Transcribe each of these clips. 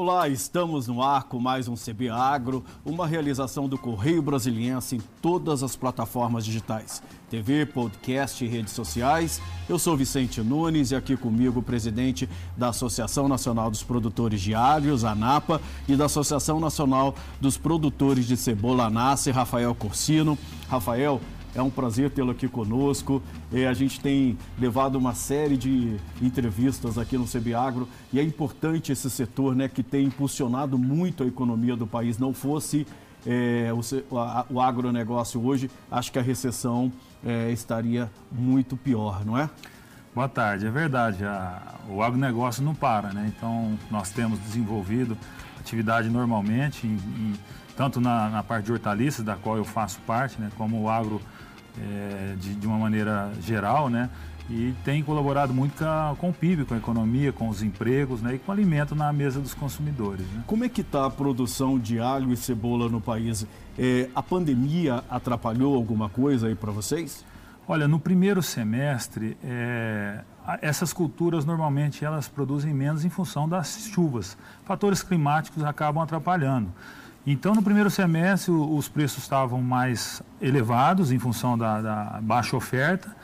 Olá, estamos no ar com mais um CB Agro, uma realização do Correio Brasiliense em todas as plataformas digitais, TV, podcast e redes sociais. Eu sou Vicente Nunes e aqui comigo o presidente da Associação Nacional dos Produtores de Alhos, ANAPA, e da Associação Nacional dos Produtores de Cebola, NACE, Rafael Corsino. Rafael, é um prazer tê-lo aqui conosco. É, a gente tem levado uma série de entrevistas aqui no CBAgro e é importante esse setor né, que tem impulsionado muito a economia do país. Não fosse é, o, a, o agronegócio hoje, acho que a recessão é, estaria muito pior, não é? Boa tarde, é verdade. A, o agronegócio não para, né? Então, nós temos desenvolvido atividade normalmente, em, em, tanto na, na, parte de hortaliças, da qual eu faço parte, né? Como o agro é, de, de, uma maneira geral, né? E tem colaborado muito com, a, com, o PIB, com a economia, com os empregos né? e com o alimento na mesa dos consumidores. Né? Como é que está a produção de alho e cebola no país? É, a pandemia atrapalhou alguma coisa aí para vocês? Olha, no primeiro semestre, é, essas culturas normalmente elas produzem menos em função das chuvas. Fatores climáticos acabam atrapalhando. Então, no primeiro semestre, os preços estavam mais elevados em função da, da baixa oferta.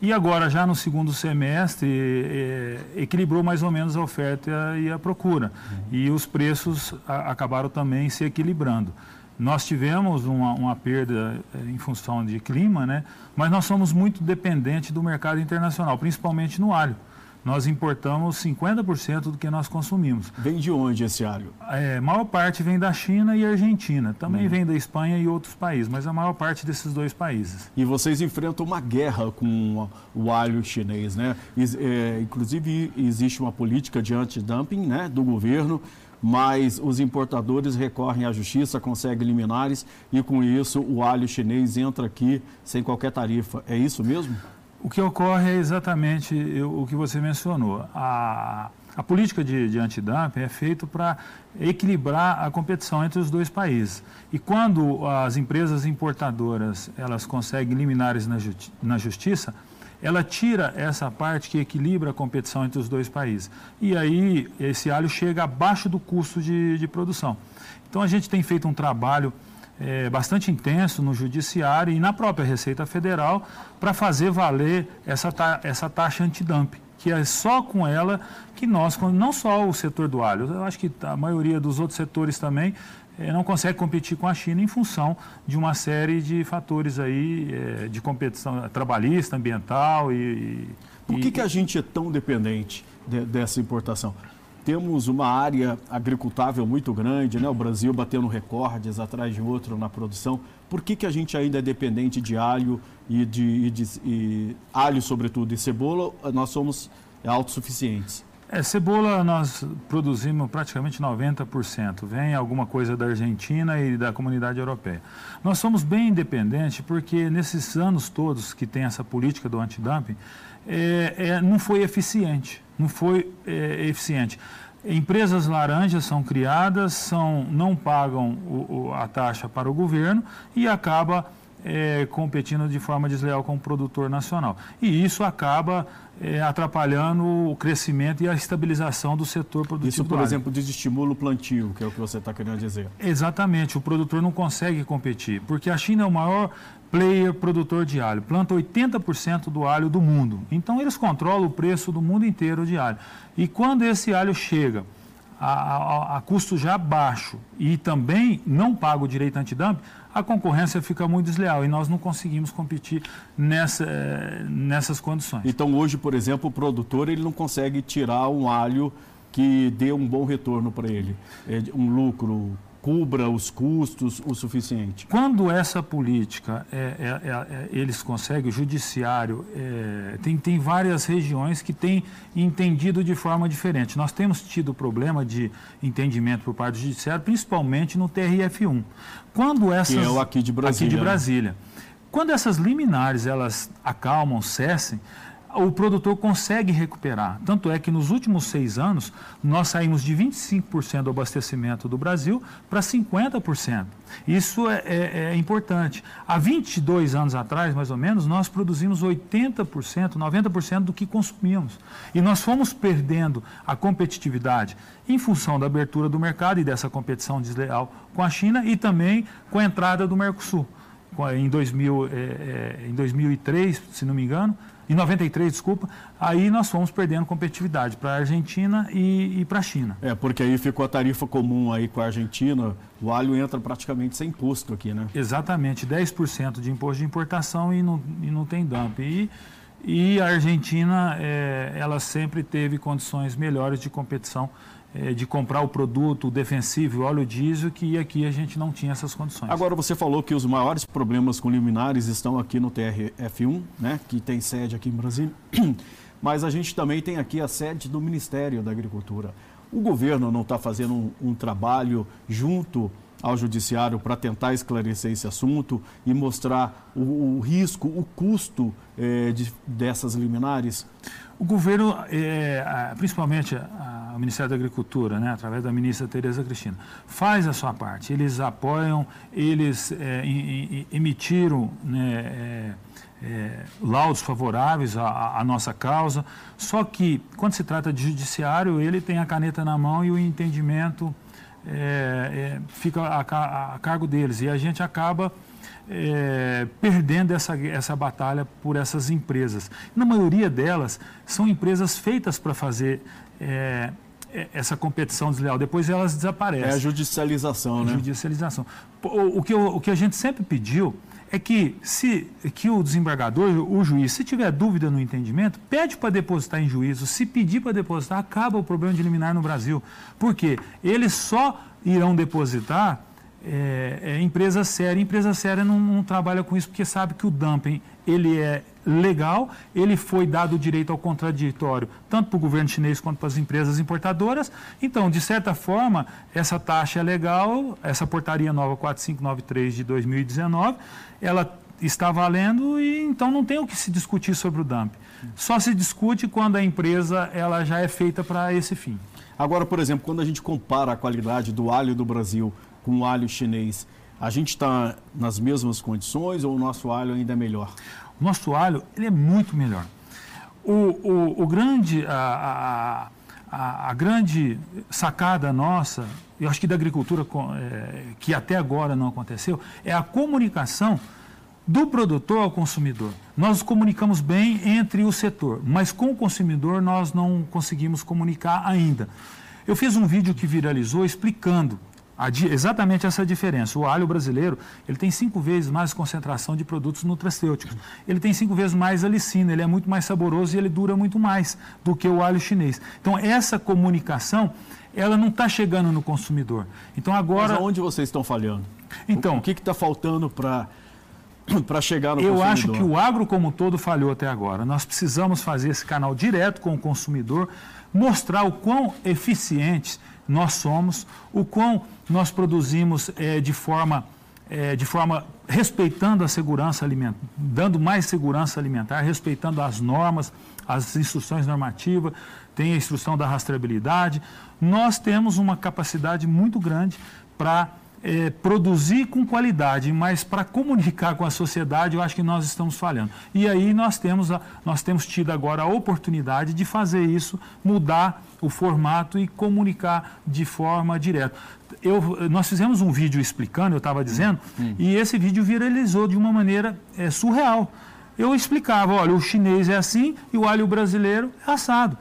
E agora, já no segundo semestre, é, equilibrou mais ou menos a oferta e a procura. Uhum. E os preços a, acabaram também se equilibrando. Nós tivemos uma, uma, perda é, em função de clima, né? mas nós somos muito dependentes do mercado internacional, principalmente no alho nós importamos 50% do que nós consumimos. Vem de onde esse alho? É, a maior parte vem da China e Argentina. Também uhum. vem da Espanha e outros países, mas a maior parte desses dois países. E vocês enfrentam uma guerra com o alho chinês, né? É, inclusive, existe uma política de anti-dumping né, do governo mas os importadores recorrem à justiça, conseguem liminares e com isso o alho chinês entra aqui sem qualquer tarifa. É isso mesmo? O que ocorre é exatamente o que você mencionou. A, a política de, de antidumping é feita para equilibrar a competição entre os dois países. E quando as empresas importadoras elas conseguem liminares na, justi na justiça, ela tira essa parte que equilibra a competição entre os dois países. E aí esse alho chega abaixo do custo de, de produção. Então a gente tem feito um trabalho é, bastante intenso no Judiciário e na própria Receita Federal para fazer valer essa, ta essa taxa antidumping, que é só com ela que nós, não só o setor do alho, eu acho que a maioria dos outros setores também é, não consegue competir com a China em função de uma série de fatores aí é, de competição trabalhista, ambiental e... Por que, e, que a gente é tão dependente de, dessa importação? Temos uma área agricultável muito grande, né? o Brasil batendo recordes atrás de outro na produção. Por que, que a gente ainda é dependente de alho e de, e de e alho, sobretudo, e cebola? Nós somos autossuficientes. É, cebola nós produzimos praticamente 90%. Vem alguma coisa da Argentina e da comunidade europeia. Nós somos bem independentes porque nesses anos todos que tem essa política do antidumping, é, é, não foi eficiente. Não foi é, eficiente. Empresas laranjas são criadas, são, não pagam o, o, a taxa para o governo e acaba é, competindo de forma desleal com o produtor nacional. E isso acaba é, atrapalhando o crescimento e a estabilização do setor produtivo. Isso, por exemplo, desestimula o plantio, que é o que você está querendo dizer. Exatamente, o produtor não consegue competir, porque a China é o maior player produtor de alho, planta 80% do alho do mundo. Então eles controlam o preço do mundo inteiro de alho. E quando esse alho chega a, a, a custo já baixo e também não paga o direito antidumping, a concorrência fica muito desleal e nós não conseguimos competir nessa, nessas condições. Então hoje, por exemplo, o produtor ele não consegue tirar um alho que dê um bom retorno para ele, é, um lucro cubra os custos o suficiente? Quando essa política é, é, é, é eles conseguem, o judiciário é, tem, tem várias regiões que têm entendido de forma diferente. Nós temos tido problema de entendimento por parte do judiciário, principalmente no TRF1. Quando essas, que é o aqui de Brasília. Aqui de Brasília. Quando essas liminares elas acalmam, cessem, o produtor consegue recuperar. Tanto é que nos últimos seis anos, nós saímos de 25% do abastecimento do Brasil para 50%. Isso é, é, é, importante. Há 22 anos atrás, mais ou menos, nós produzimos 80%, 90% do que consumíamos. E nós fomos perdendo a competitividade em função da abertura do mercado e dessa competição desleal com a China e também com a entrada do Mercosul. Em, 2000, é, é, em 2003, se não me engano, em 93, desculpa, aí nós fomos perdendo competitividade para a Argentina e, e para a China. É, porque aí ficou a tarifa comum aí com a Argentina, o alho entra praticamente sem imposto aqui, né? Exatamente, 10% de imposto de importação e não, e não tem dump. E, e a Argentina, é, ela sempre teve condições melhores de competição de comprar o produto defensivo, o óleo diesel, que aqui a gente não tinha essas condições. Agora, você falou que os maiores problemas com liminares estão aqui no TRF1, né, que tem sede aqui em Brasília, mas a gente também tem aqui a sede do Ministério da Agricultura. O governo não está fazendo um, um trabalho junto ao judiciário para tentar esclarecer esse assunto e mostrar o, o risco, o custo é, de, dessas liminares? O governo, é, principalmente a, Ministério da Agricultura, né, através da ministra Tereza Cristina, faz a sua parte. Eles apoiam, eles é, emitiram né, é, laudos favoráveis à, à, nossa causa. Só que, quando se trata de judiciário, ele tem a caneta na mão e o entendimento é, fica a, a cargo deles. E a gente acaba é, perdendo essa, essa batalha por essas empresas. Na maioria delas, são empresas feitas para fazer é, é, essa competição desleal. Depois elas desaparecem. É a judicialização, né? Judicialização. O, o, que, o, o que a gente sempre pediu é que se que o desembargador, o juiz, se tiver dúvida no entendimento, pede para depositar em juízo. Se pedir para depositar, acaba o problema de eliminar no Brasil. Por quê? Eles só irão depositar é, é, empresa séria. Empresa séria não, não, trabalha com isso porque sabe que o dumping ele é legal, ele foi dado o direito ao contraditório, tanto para o governo chinês quanto para as empresas importadoras. Então, de certa forma, essa taxa é legal, essa portaria nova 4593 de 2019, ela está valendo e então não tem o que se discutir sobre o dumping. Só se discute quando a empresa ela já é feita para esse fim. Agora, por exemplo, quando a gente compara a qualidade do alho do Brasil com o alho chinês, a gente está nas mesmas condições ou o nosso alho ainda é melhor? Nosso alho ele é muito melhor. O, o, o grande, a, a, a, grande sacada nossa, eu acho que da agricultura é, que até agora não aconteceu, é a comunicação do produtor ao consumidor. Nós comunicamos bem entre o setor, mas com o consumidor nós não conseguimos comunicar ainda. Eu fiz um vídeo que viralizou explicando exatamente essa diferença. O alho brasileiro ele tem cinco vezes mais concentração de produtos nutracêuticos. Ele tem cinco vezes mais alicina, ele é muito mais saboroso e ele dura muito mais do que o alho chinês. Então, essa comunicação, ela não está chegando no consumidor. Então, agora... Mas aonde vocês estão falhando? Então, o, que está faltando para para chegar no eu consumidor? Eu acho que o agro como um todo falhou até agora. Nós precisamos fazer esse canal direto com o consumidor, mostrar o quão eficientes nós somos, o quão nós produzimos é, de forma é, de forma respeitando a segurança alimentar, dando mais segurança alimentar, respeitando as normas, as instruções normativas, tem a instrução da rastreabilidade. Nós temos uma capacidade muito grande para é, produzir com qualidade, mas para comunicar com a sociedade, eu acho que nós estamos falhando. E aí nós temos, a, nós temos tido agora a oportunidade de fazer isso, mudar o formato e comunicar de forma direta. Eu, nós fizemos um vídeo explicando, eu estava dizendo, hum. e esse vídeo viralizou de uma maneira é, surreal. Eu explicava, olha, o chinês é assim e o alho brasileiro é assado.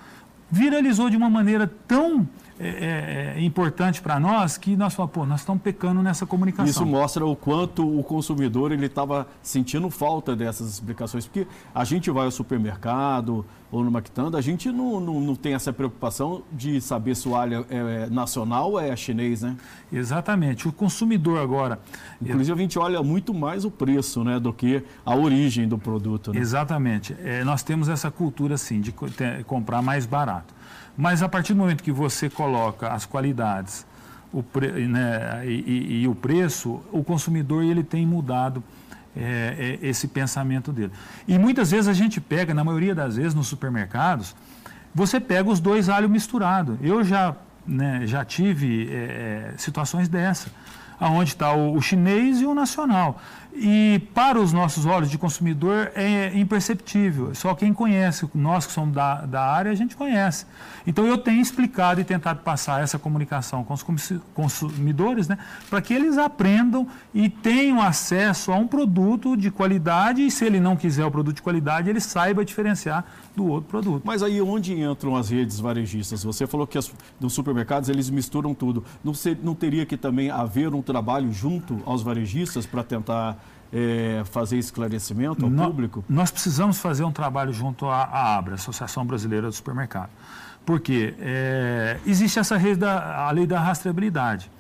Viralizou de uma maneira tão é, é, é importante para nós que nós falamos, pô, nós estamos pecando nessa comunicação. Isso mostra o quanto o consumidor ele estava sentindo falta dessas explicações, porque a gente vai ao supermercado ou no Mactanda, a gente não, não, não, tem essa preocupação de saber se o alho é, é nacional ou é chinês, né? Exatamente. O consumidor agora... Inclusive, a gente olha muito mais o preço né, do que a origem do produto. Né? Exatamente. É, nós temos essa cultura, sim, de comprar mais barato. Mas a partir do momento que você coloca as qualidades o pre, né, e, e, e, o preço, o consumidor ele tem mudado é, é, esse pensamento dele. E muitas vezes a gente pega, na maioria das vezes nos supermercados, você pega os dois alhos misturados. Eu já, né, já tive é, é situações dessa, onde está o, o chinês e o nacional. E para os nossos olhos de consumidor é imperceptível. Só quem conhece, nós que somos da, da área, a gente conhece. Então eu tenho explicado e tentado passar essa comunicação com os consumidores, né, para que eles aprendam e tenham acesso a um produto de qualidade e se ele não quiser o produto de qualidade, ele saiba diferenciar do outro produto. Mas aí onde entram as redes varejistas? Você falou que as, nos supermercados eles misturam tudo. Não, ser, não teria que também haver um trabalho junto aos varejistas para tentar é, fazer esclarecimento ao público? Nós precisamos fazer um trabalho junto à, à ABRA, Associação Brasileira do Supermercado. Porque é, existe essa lei da, a lei da rastreabilidade.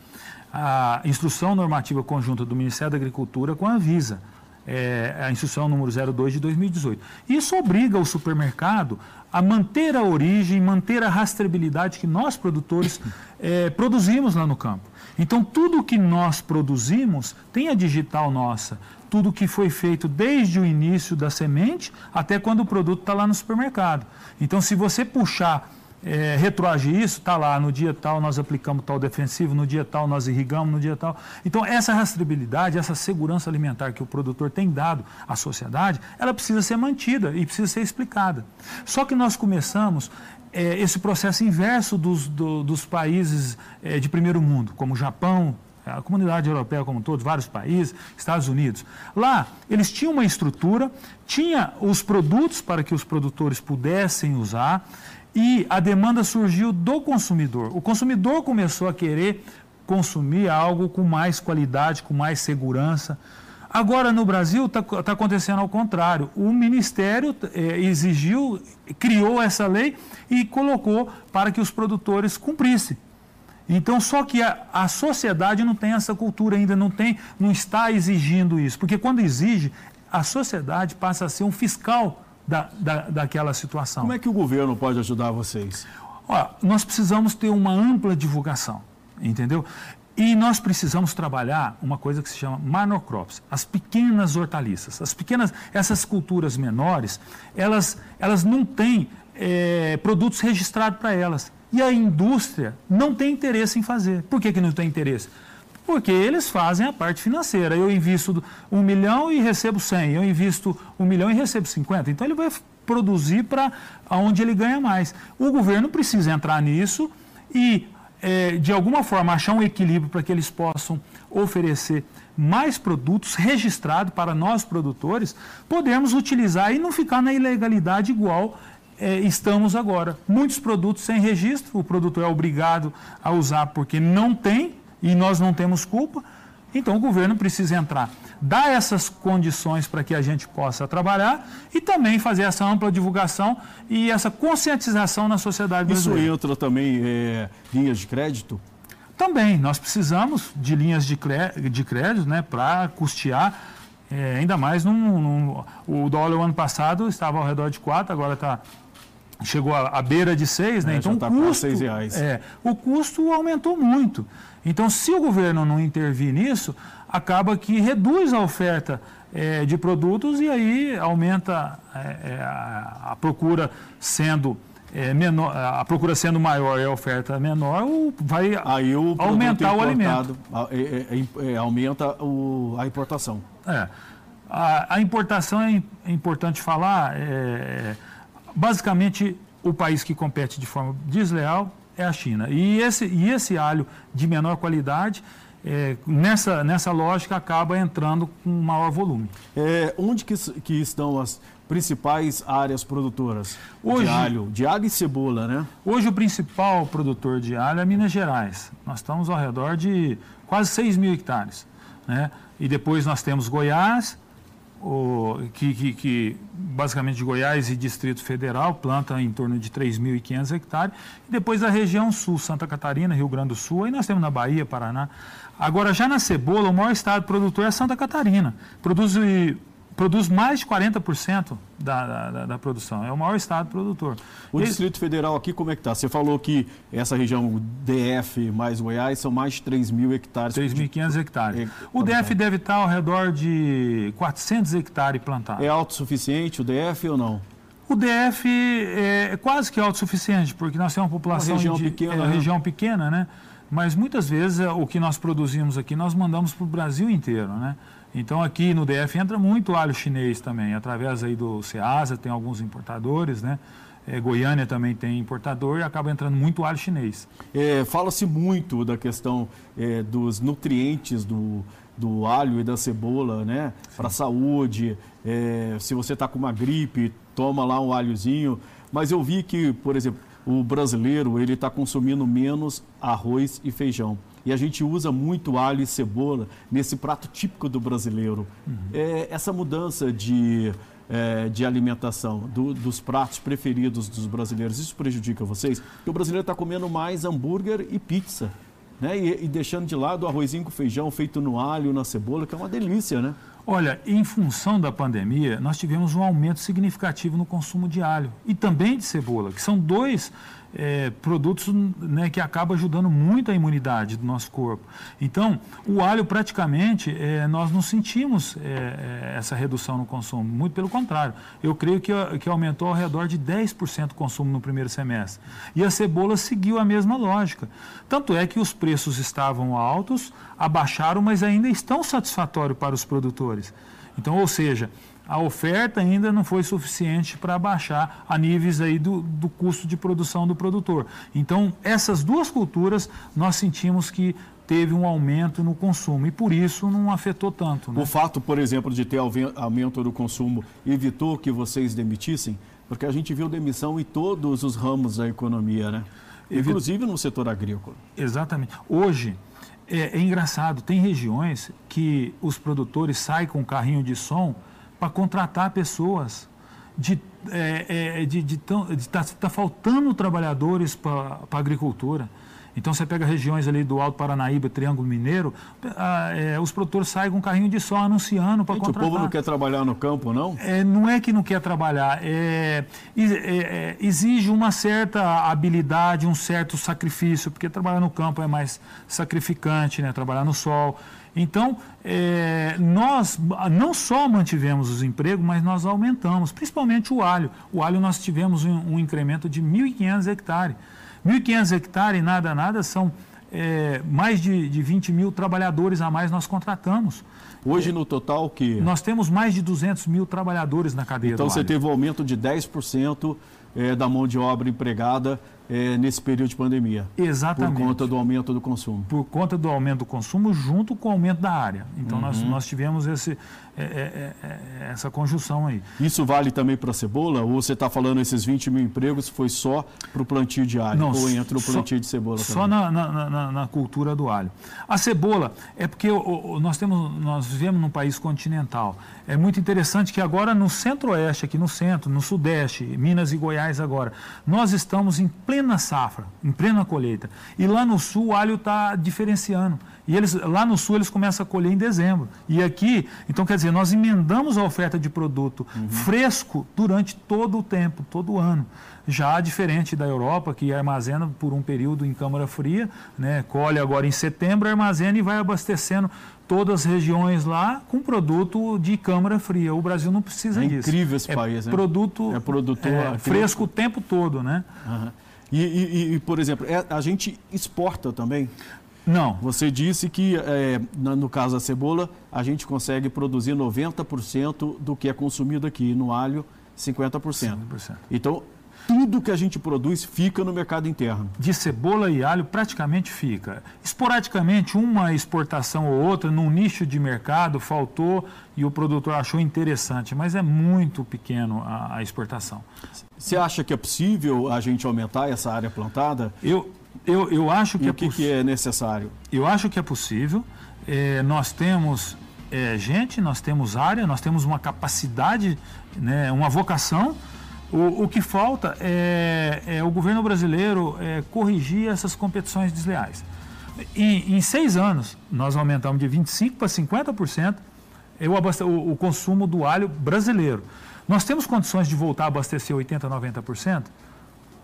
A instrução normativa conjunta do Ministério da Agricultura com a Anvisa. É, a instrução número 02 de 2018. Isso obriga o supermercado a manter a origem, manter a rastreabilidade que nós, produtores, é, produzimos lá no campo. Então, tudo que nós produzimos tem a digital nossa, tudo que foi feito desde o início da semente até quando o produto está lá no supermercado. Então, se você puxar, é, retroagir isso, está lá, no dia tal nós aplicamos tal defensivo, no dia tal nós irrigamos, no dia tal. Então, essa rastreabilidade, essa segurança alimentar que o produtor tem dado à sociedade, ela precisa ser mantida e precisa ser explicada. Só que nós começamos é, esse processo inverso dos, do, dos países é, de primeiro mundo, como o Japão, a comunidade europeia como um todo, vários países, Estados Unidos. Lá, eles tinham uma estrutura, tinha os produtos para que os produtores pudessem usar e a demanda surgiu do consumidor. O consumidor começou a querer consumir algo com mais qualidade, com mais segurança. Agora, no Brasil, está tá acontecendo ao contrário. O Ministério é, exigiu, criou essa lei e colocou para que os produtores cumprissem. Então, só que a, a sociedade não tem essa cultura ainda, não, tem, não está exigindo isso. Porque quando exige, a sociedade passa a ser um fiscal da, da, daquela situação. Como é que o governo pode ajudar vocês? Ó, nós precisamos ter uma ampla divulgação, entendeu? E nós precisamos trabalhar uma coisa que se chama monocrops, as pequenas hortaliças. As pequenas, essas culturas menores, elas, elas não têm é, produtos registrados para elas. E a indústria não tem interesse em fazer. Por que, que não tem interesse? Porque eles fazem a parte financeira. Eu invisto um milhão e recebo 100. Eu invisto um milhão e recebo 50. Então ele vai produzir para onde ele ganha mais. O governo precisa entrar nisso e, é, de alguma forma, achar um equilíbrio para que eles possam oferecer mais produtos registrados para nós produtores, podermos utilizar e não ficar na ilegalidade igual é, estamos agora. Muitos produtos sem registro, o produtor é obrigado a usar porque não tem e nós não temos culpa. Então o governo precisa entrar, dar essas condições para que a gente possa trabalhar e também fazer essa ampla divulgação e essa conscientização na sociedade brasileira. Isso entra também é, linhas de crédito? Também, nós precisamos de linhas de, de crédito né, para custear, é, ainda mais num, num, o dólar o ano passado estava ao redor de 4, agora está chegou à, beira de seis, né? É, então tá o custo, reais. É, o custo aumentou muito. Então, se o governo não intervir nisso, acaba que reduz a oferta é, de produtos e aí aumenta é, é a, procura sendo é, menor, a procura sendo maior e a oferta menor, vai aí o aumentar o alimento. Aumenta o, a importação. É. A, a importação é, importante falar basicamente, o país que compete de forma desleal é a China. E esse, e esse alho de menor qualidade, é, nessa, nessa lógica, acaba entrando com maior volume. É, onde que, que estão as principais áreas produtoras hoje, de alho, de alho e cebola, né? Hoje o principal produtor de alho é Minas Gerais. Nós estamos ao redor de quase 6 mil hectares. Né? E depois nós temos Goiás, o, que, que, que, basicamente de Goiás e Distrito Federal, planta em torno de 3.500 hectares, e depois a região sul, Santa Catarina, Rio Grande do Sul, aí nós temos na Bahia, Paraná. Agora, já na cebola, o maior estado produtor é Santa Catarina. Produz produz mais de 40% da, da, da, produção. É o maior estado produtor. O Distrito Federal aqui, como é que está? Você falou que essa região DF mais Goiás são mais de 3 mil hectares. 3.500 hectares. O DF deve estar ao redor de 400 hectares plantados. É autossuficiente o DF ou não? O DF é quase que autossuficiente, porque nós temos uma população uma região de, pequena, é, né? região pequena, né? Mas muitas vezes o que nós produzimos aqui nós mandamos para o Brasil inteiro, né? Então aqui no DF entra muito alho chinês também, através aí do Ceasa, tem alguns importadores, né? É, Goiânia também tem importador e acaba entrando muito alho chinês. É, Fala-se muito da questão é, dos nutrientes do, do alho e da cebola, né? Para a saúde. É, se você está com uma gripe, toma lá um alhozinho. Mas eu vi que, por exemplo, o brasileiro ele está consumindo menos arroz e feijão. E a gente usa muito alho e cebola nesse prato típico do brasileiro. Uhum. É, essa mudança de, é, de alimentação do, dos pratos preferidos dos brasileiros, isso prejudica vocês? Porque o brasileiro está comendo mais hambúrguer e pizza. Né? E, e deixando de lado o arrozinho com feijão feito no alho, na cebola, que é uma delícia, né? Olha, em função da pandemia, nós tivemos um aumento significativo no consumo de alho e também de cebola, que são dois é, produtos né, que acabam ajudando muito a imunidade do nosso corpo. Então, o alho praticamente é, nós não sentimos é, essa redução no consumo, muito pelo contrário. Eu creio que, que aumentou ao redor de 10% o consumo no primeiro semestre. E a cebola seguiu a mesma lógica. Tanto é que os preços estavam altos, abaixaram, mas ainda estão satisfatórios para os produtores. Então, ou seja, a oferta ainda não foi suficiente para baixar a níveis aí do, do custo de produção do produtor. Então, essas duas culturas nós sentimos que teve um aumento no consumo e por isso não afetou tanto. Né? O fato, por exemplo, de ter aumento do consumo evitou que vocês demitissem? Porque a gente viu demissão em todos os ramos da economia, né? Inclusive no setor agrícola. Exatamente. Hoje, é, é engraçado, tem regiões que os produtores saem com um carrinho de som para contratar pessoas. De é, é, de estar tá, tá faltando trabalhadores para a agricultura. Então você pega regiões ali do Alto Paranaíba, Triângulo Mineiro, é, os produtores saem com um carrinho de som anunciando para contratar. O povo não quer trabalhar no campo, não? É, não é que não quer trabalhar, é, é, é, exige uma certa habilidade, um certo sacrifício, porque trabalhar no campo é mais sacrificante, né? trabalhar no sol. Então, é, nós não só mantivemos os empregos, mas nós aumentamos, principalmente o alho. O alho nós tivemos um, um incremento de 1.500 hectares. 1.500 hectares, nada, nada, são é, mais de, de 20 mil trabalhadores a mais nós contratamos. Hoje, no total, que? Nós temos mais de 200 mil trabalhadores na cadeia Então, você teve um aumento de 10% é, da mão de obra empregada é, nesse período de pandemia. Exatamente. Por conta do aumento do consumo. Por conta do aumento do consumo, junto com o aumento da área. Então, uhum. nós, nós tivemos esse, é, é, é, é essa conjunção aí. Isso vale também para a cebola? Ou você está falando esses 20 mil empregos foi só para o plantio de alho? Não, ou entra o plantio só, de cebola Só na, na, na, na, cultura do alho. A cebola é porque o, nós, temos, nós vivemos num país continental. É muito interessante que agora no centro-oeste, aqui no centro, no sudeste, Minas e Goiás agora, nós estamos em plena safra, em plena colheita. E lá no sul o alho está diferenciando. E eles, lá no sul eles começam a colher em dezembro. E aqui, então quer dizer, nós emendamos a oferta de produto uhum. fresco durante todo o tempo, todo o ano. Já diferente da Europa, que armazena por um período em câmara fria, né, colhe agora em setembro, armazena e vai abastecendo todas as regiões lá com produto de câmara fria. O Brasil não precisa é disso. incrível esse é país, né? Produto, é produtor é, fresco o tempo todo, né? Uhum. E, e, e, por exemplo, é, a gente exporta também? Não. Você disse que, é, no caso da cebola, a gente consegue produzir 90% do que é consumido aqui, no alho, 50%. 50%. Então, tudo que a gente produz fica no mercado interno. De cebola e alho praticamente fica. Esporadicamente, uma exportação ou outra num nicho de mercado faltou e o produtor achou interessante, mas é muito pequeno a, a exportação. Você acha que é possível a gente aumentar essa área plantada? Eu, eu, eu acho que e é o que, que é necessário? Eu acho que é possível. É, nós temos é, gente, nós temos área, nós temos uma capacidade, né, uma vocação o, o que falta é, é, o governo brasileiro é, corrigir essas competições desleais. Em, em seis anos, nós aumentamos de 25% para 50% é o, o, o consumo do alho brasileiro. Nós temos condições de voltar a abastecer 80%, 90%?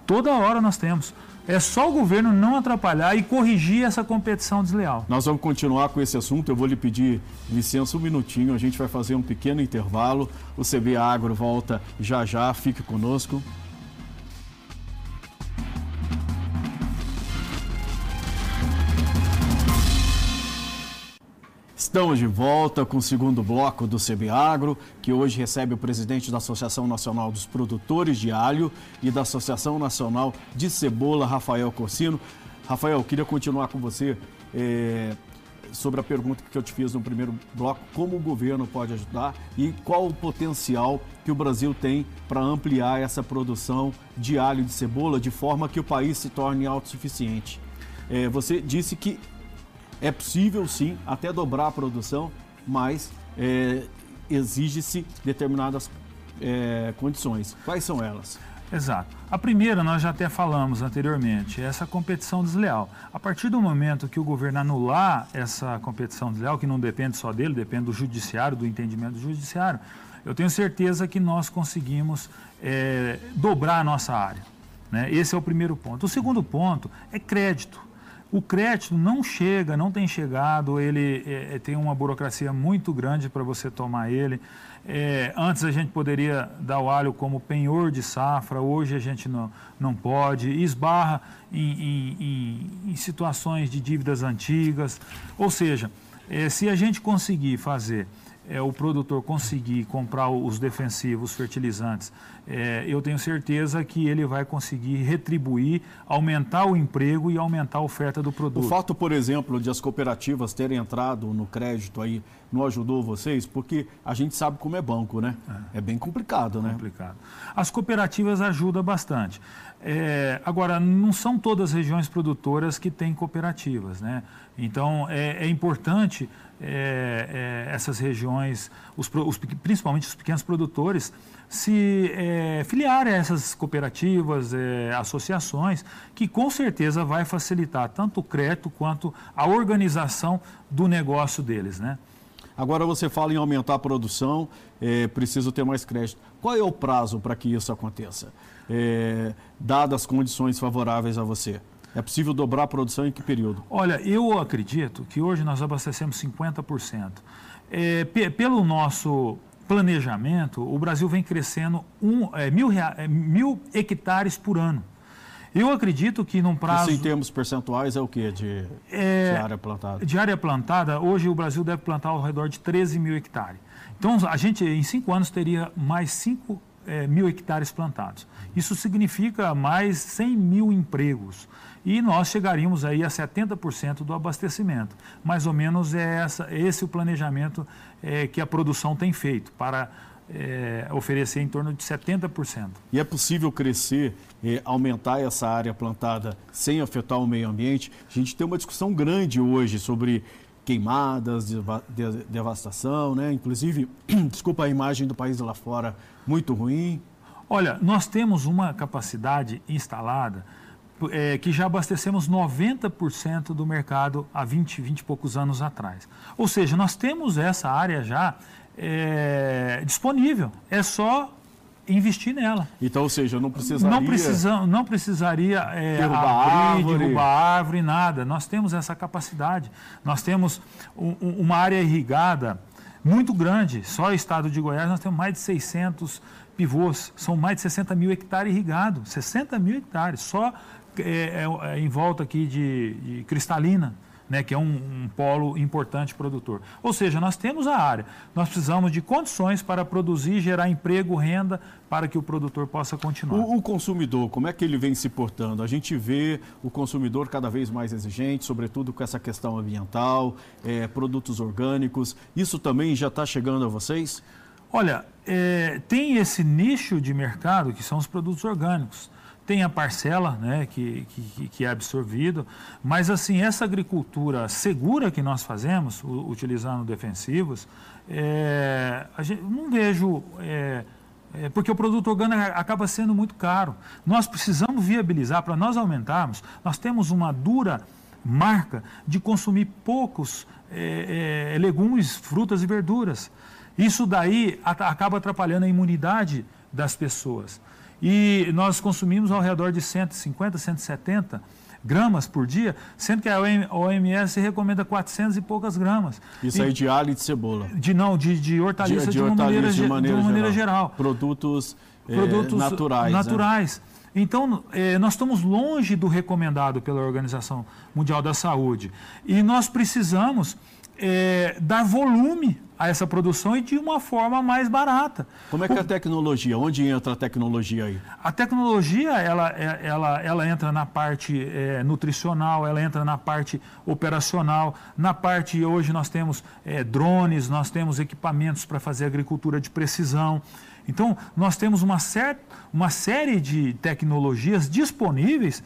Toda hora nós temos. É só o governo não atrapalhar e corrigir essa competição desleal. Nós vamos continuar com esse assunto. Eu vou lhe pedir licença um minutinho. A gente vai fazer um pequeno intervalo. O CB Agro volta já já. Fique conosco. Estamos de volta com o segundo bloco do CB Agro, que hoje recebe o presidente da Associação Nacional dos Produtores de Alho e da Associação Nacional de Cebola, Rafael Corsino. Rafael, queria continuar com você é, sobre a pergunta que eu te fiz no primeiro bloco: como o governo pode ajudar e qual o potencial que o Brasil tem para ampliar essa produção de alho e de cebola de forma que o país se torne autossuficiente. É, você disse que é possível, sim, até dobrar a produção, mas é, exige-se determinadas é, condições. Quais são elas? Exato. A primeira, nós já até falamos anteriormente, é essa competição desleal. A partir do momento que o governo anular essa competição desleal, que não depende só dele, depende do judiciário, do entendimento do judiciário, eu tenho certeza que nós conseguimos é, dobrar a nossa área. Né? Esse é o primeiro ponto. O segundo ponto é crédito. O crédito não chega, não tem chegado, ele é, é tem uma burocracia muito grande para você tomar ele. É, antes a gente poderia dar o alho como penhor de safra, hoje a gente não, não pode, esbarra em, em, em, em situações de dívidas antigas. Ou seja, é, se a gente conseguir fazer é, o produtor conseguir comprar os defensivos, fertilizantes, é, eu tenho certeza que ele vai conseguir retribuir, aumentar o emprego e aumentar a oferta do produto. O fato, por exemplo, de as cooperativas terem entrado no crédito aí não ajudou vocês? Porque a gente sabe como é banco, né? É, é bem complicado, né? Complicado. As cooperativas ajudam bastante. É, agora, não são todas as regiões produtoras que têm cooperativas, né? Então, é, é importante é, é, essas regiões, os, os, principalmente os pequenos produtores, se é, filiarem a essas cooperativas, é, associações, que com certeza vai facilitar tanto o crédito quanto a organização do negócio deles, né? Agora você fala em aumentar a produção, é, preciso ter mais crédito. Qual é o prazo para que isso aconteça? É, dadas as condições favoráveis a você. É possível dobrar a produção em que período? Olha, eu acredito que hoje nós abastecemos 50%. É, pelo nosso planejamento, o Brasil vem crescendo um, é, mil, é, mil hectares por ano. Eu acredito que num prazo. Isso em termos percentuais é o que de, é, de, área plantada? De área plantada, hoje o Brasil deve plantar ao redor de 13 mil hectares. Então, a gente, em cinco anos, teria mais 5 é, mil hectares plantados. Isso significa mais 100 mil empregos e nós chegaríamos aí a 70% do abastecimento. Mais ou menos é essa, esse o planejamento é, que a produção tem feito para é, oferecer em torno de 70%. E é possível crescer, é, aumentar essa área plantada sem afetar o meio ambiente? A gente tem uma discussão grande hoje sobre queimadas, devastação, né? Inclusive, desculpa a imagem do país lá fora, muito ruim. Olha, nós temos uma capacidade instalada é, que já abastecemos 90% do mercado há 20, 20 e poucos anos atrás. Ou seja, nós temos essa área já é, disponível. É só investir nela. Então, ou seja, não precisaria... Não, precisa, não precisaria é, derrubar, abrir, árvore. derrubar árvore, nada. Nós temos essa capacidade. Nós temos um, uma área irrigada muito grande. Só o estado de Goiás nós temos mais de 600 pivôs. São mais de 60 mil hectares irrigados. 60 mil hectares. Só é, é, é, em volta aqui de, de Cristalina, né, que é um, um, polo importante produtor. Ou seja, nós temos a área, nós precisamos de condições para produzir, gerar emprego, renda, para que o produtor possa continuar. O, o, consumidor, como é que ele vem se portando? A gente vê o consumidor cada vez mais exigente, sobretudo com essa questão ambiental, é, produtos orgânicos. Isso também já está chegando a vocês? Olha, é, tem esse nicho de mercado que são os produtos orgânicos tem a parcela né, que, que, que, é absorvido, mas assim, essa agricultura segura que nós fazemos, utilizando defensivos, é, a gente, não vejo. É, é, porque o produto orgânico acaba sendo muito caro. Nós precisamos viabilizar, para nós aumentarmos, nós temos uma dura marca de consumir poucos é, é, legumes, frutas e verduras. Isso daí acaba atrapalhando a imunidade das pessoas. E nós consumimos ao redor de 150, 170 gramas por dia, sendo que a OMS recomenda 400 e poucas gramas. Isso e, aí de alho e de cebola? De, não, de, de hortaliça de, de, de, uma, maneira, de, maneira, de maneira geral. geral. Produtos, Produtos é, naturais. naturais. Né? Então, eh, nós estamos longe do recomendado pela Organização Mundial da Saúde. E nós precisamos eh, dar volume a essa produção e de uma forma mais barata. Como é que é a tecnologia? Onde entra a tecnologia aí? A tecnologia, ela, é, ela, ela entra na parte é, nutricional, ela entra na parte operacional, na parte, hoje nós temos é, drones, nós temos equipamentos para fazer agricultura de precisão. Então, nós temos uma, cer uma série de tecnologias disponíveis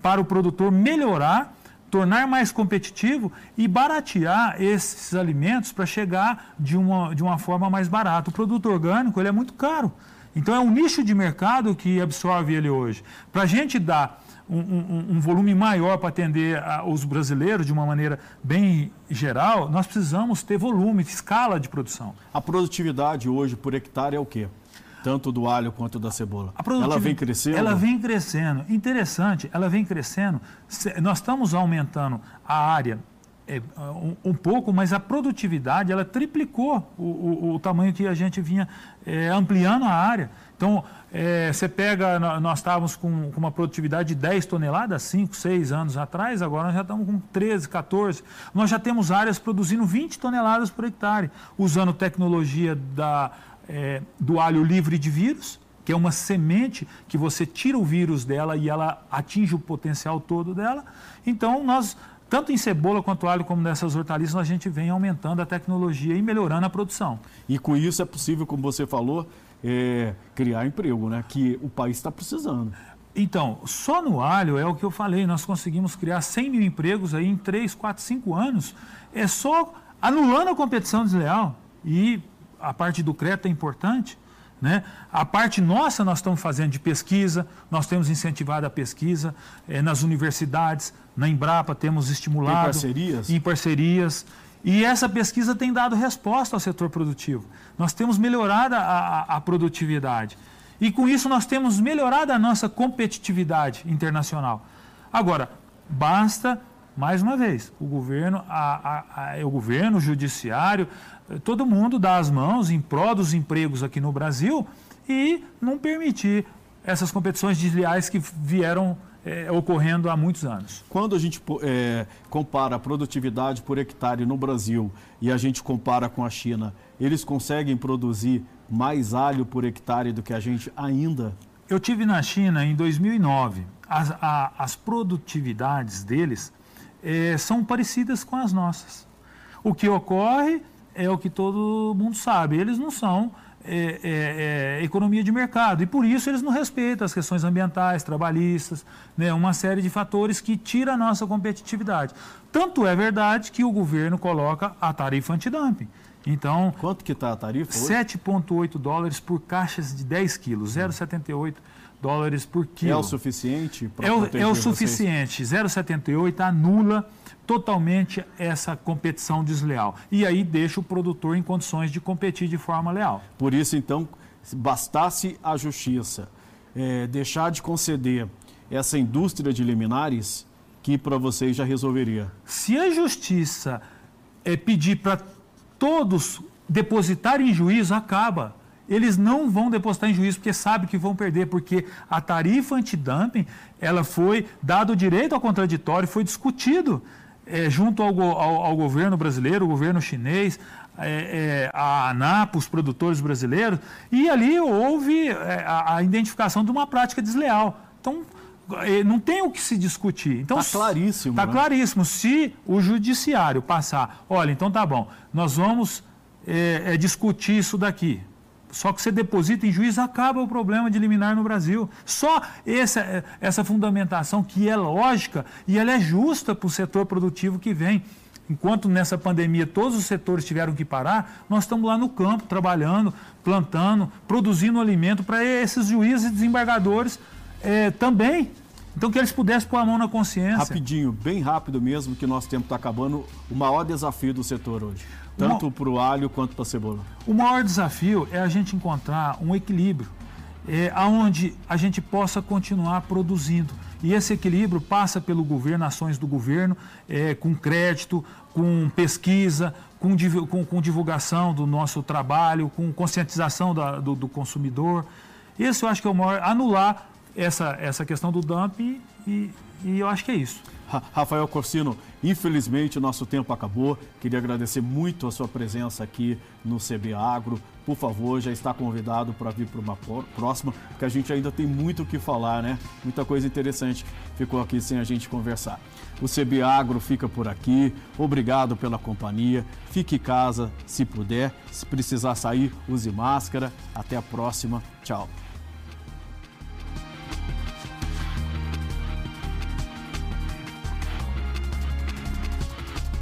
para o produtor melhorar tornar mais competitivo e baratear esses alimentos para chegar de uma, de uma forma mais barata. O produto orgânico ele é muito caro. Então é um nicho de mercado que absorve ele hoje. Para a gente dar um, um, um, volume maior para atender a, os brasileiros de uma maneira bem geral, nós precisamos ter volume, escala de produção. A produtividade hoje por hectare é o quê? Tanto do alho quanto da cebola. ela vem crescendo? Ela vem crescendo. Interessante, ela vem crescendo. Nós estamos aumentando a área é, um, um, pouco, mas a produtividade ela triplicou o, o, o tamanho que a gente vinha é, ampliando a área. Então, é, você pega, nós estávamos com, com, uma produtividade de 10 toneladas 5, 6 anos atrás, agora nós já estamos com 13, 14. Nós já temos áreas produzindo 20 toneladas por hectare, usando tecnologia da é, do alho livre de vírus, que é uma semente que você tira o vírus dela e ela atinge o potencial todo dela. Então, nós, tanto em cebola quanto alho, como nessas hortaliças, a gente vem aumentando a tecnologia e melhorando a produção. E com isso é possível, como você falou, é, criar emprego, né? que o país está precisando. Então, só no alho é o que eu falei, nós conseguimos criar 100 mil empregos aí em 3, 4, 5 anos, é só anulando a competição desleal e a parte do crédito é importante. Né? A parte nossa nós estamos fazendo de pesquisa, nós temos incentivado a pesquisa é, nas universidades, na Embrapa temos estimulado. Em parcerias? Em parcerias. E essa pesquisa tem dado resposta ao setor produtivo. Nós temos melhorado a, a, a produtividade. E com isso nós temos melhorado a nossa competitividade internacional. Agora, basta, mais uma vez, o governo, a, a, o governo, o judiciário, todo mundo dá as mãos em prol dos empregos aqui no Brasil e não permitir essas competições desleais que vieram é, ocorrendo há muitos anos. Quando a gente é, compara a produtividade por hectare no Brasil e a gente compara com a China, eles conseguem produzir mais alho por hectare do que a gente ainda? Eu tive na China em 2009. As, a, as produtividades deles é, são parecidas com as nossas. O que ocorre é o que todo mundo sabe. Eles não são é, é, é, economia de mercado e por isso eles não respeitam as questões ambientais, trabalhistas, né, uma série de fatores que tira a nossa competitividade. Tanto é verdade que o governo coloca a tarifa antidumping. Então, quanto que está a tarifa? 7,8 dólares por caixas de 10 quilos, 0,78 dólares por quilo. É o suficiente para É o, é o suficiente. 0,78 anula totalmente essa competição desleal. E aí deixa o produtor em condições de competir de forma leal. Por isso, então, bastasse a justiça é, deixar de conceder essa indústria de liminares, que para vocês já resolveria. Se a justiça é, pedir para todos depositarem em juízo, acaba. Eles não vão depositar em juízo porque sabem que vão perder, porque a tarifa antidumping, ela foi dado o direito ao contraditório, foi discutido é, junto ao, ao, ao, governo brasileiro, o governo chinês, é, é, a ANAP, os produtores brasileiros, e ali houve é, a, a, identificação de uma prática desleal. Então, é, não tem o que se discutir. Então, está claríssimo. Está né? claríssimo. Se o judiciário passar, olha, então tá bom, nós vamos é, discutir isso daqui. Só que você deposita em juiz, acaba o problema de liminar no Brasil. Só essa, essa fundamentação que é lógica e ela é justa para o setor produtivo que vem. Enquanto nessa pandemia todos os setores tiveram que parar, nós estamos lá no campo, trabalhando, plantando, produzindo alimento para esses juízes e desembargadores é, também Então que eles pudessem pôr a mão na consciência. Rapidinho, bem rápido mesmo, que nosso tempo está acabando. O maior desafio do setor hoje, tanto para o alho quanto para a cebola. O maior desafio é a gente encontrar um equilíbrio, é, onde a gente possa continuar produzindo. E esse equilíbrio passa pelo governo, ações do governo, é, com crédito, com pesquisa, com, com, com, divulgação do nosso trabalho, com conscientização da, do, do, consumidor. Esse eu acho que é o maior. Anular essa, essa questão do dumping e, e eu acho que é isso. Rafael Corsino, infelizmente o nosso tempo acabou. Queria agradecer muito a sua presença aqui no CB Agro. Por favor, já está convidado para vir para uma próxima, porque a gente ainda tem muito o que falar, né? Muita coisa interessante ficou aqui sem a gente conversar. O CB Agro fica por aqui. Obrigado pela companhia. Fique em casa se puder. Se precisar sair, use máscara. Até a próxima. Tchau.